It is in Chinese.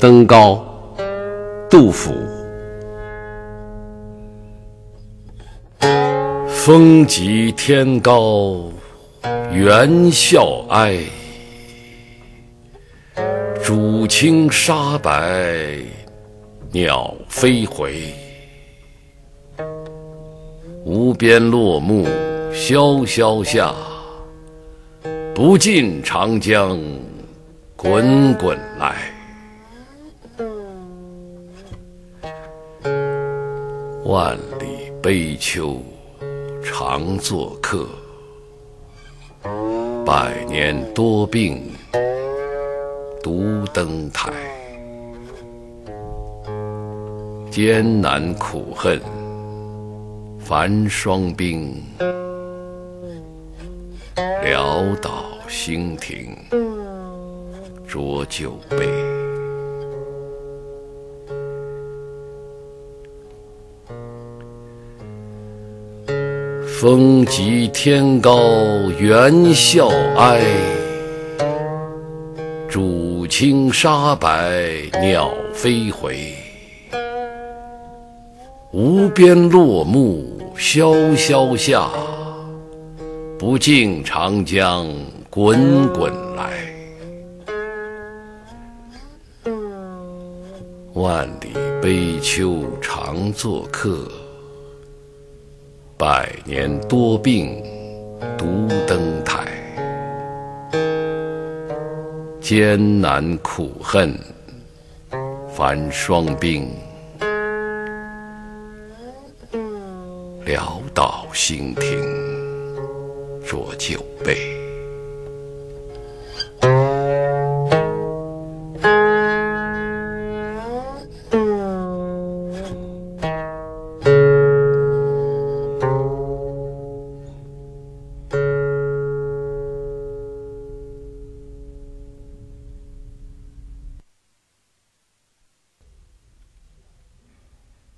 登高，杜甫。风急天高猿啸哀，渚清沙白鸟飞回。无边落木萧萧下，不尽长江滚滚来。万里悲秋常作客，百年多病独登台。艰难苦恨繁霜冰，潦倒新停浊酒杯。风急天高猿啸哀，渚清沙白鸟飞回。无边落木萧萧下，不尽长江滚滚来。万里悲秋常作客，百年多病独登台。艰难苦恨繁霜鬓。潦倒新停浊酒杯。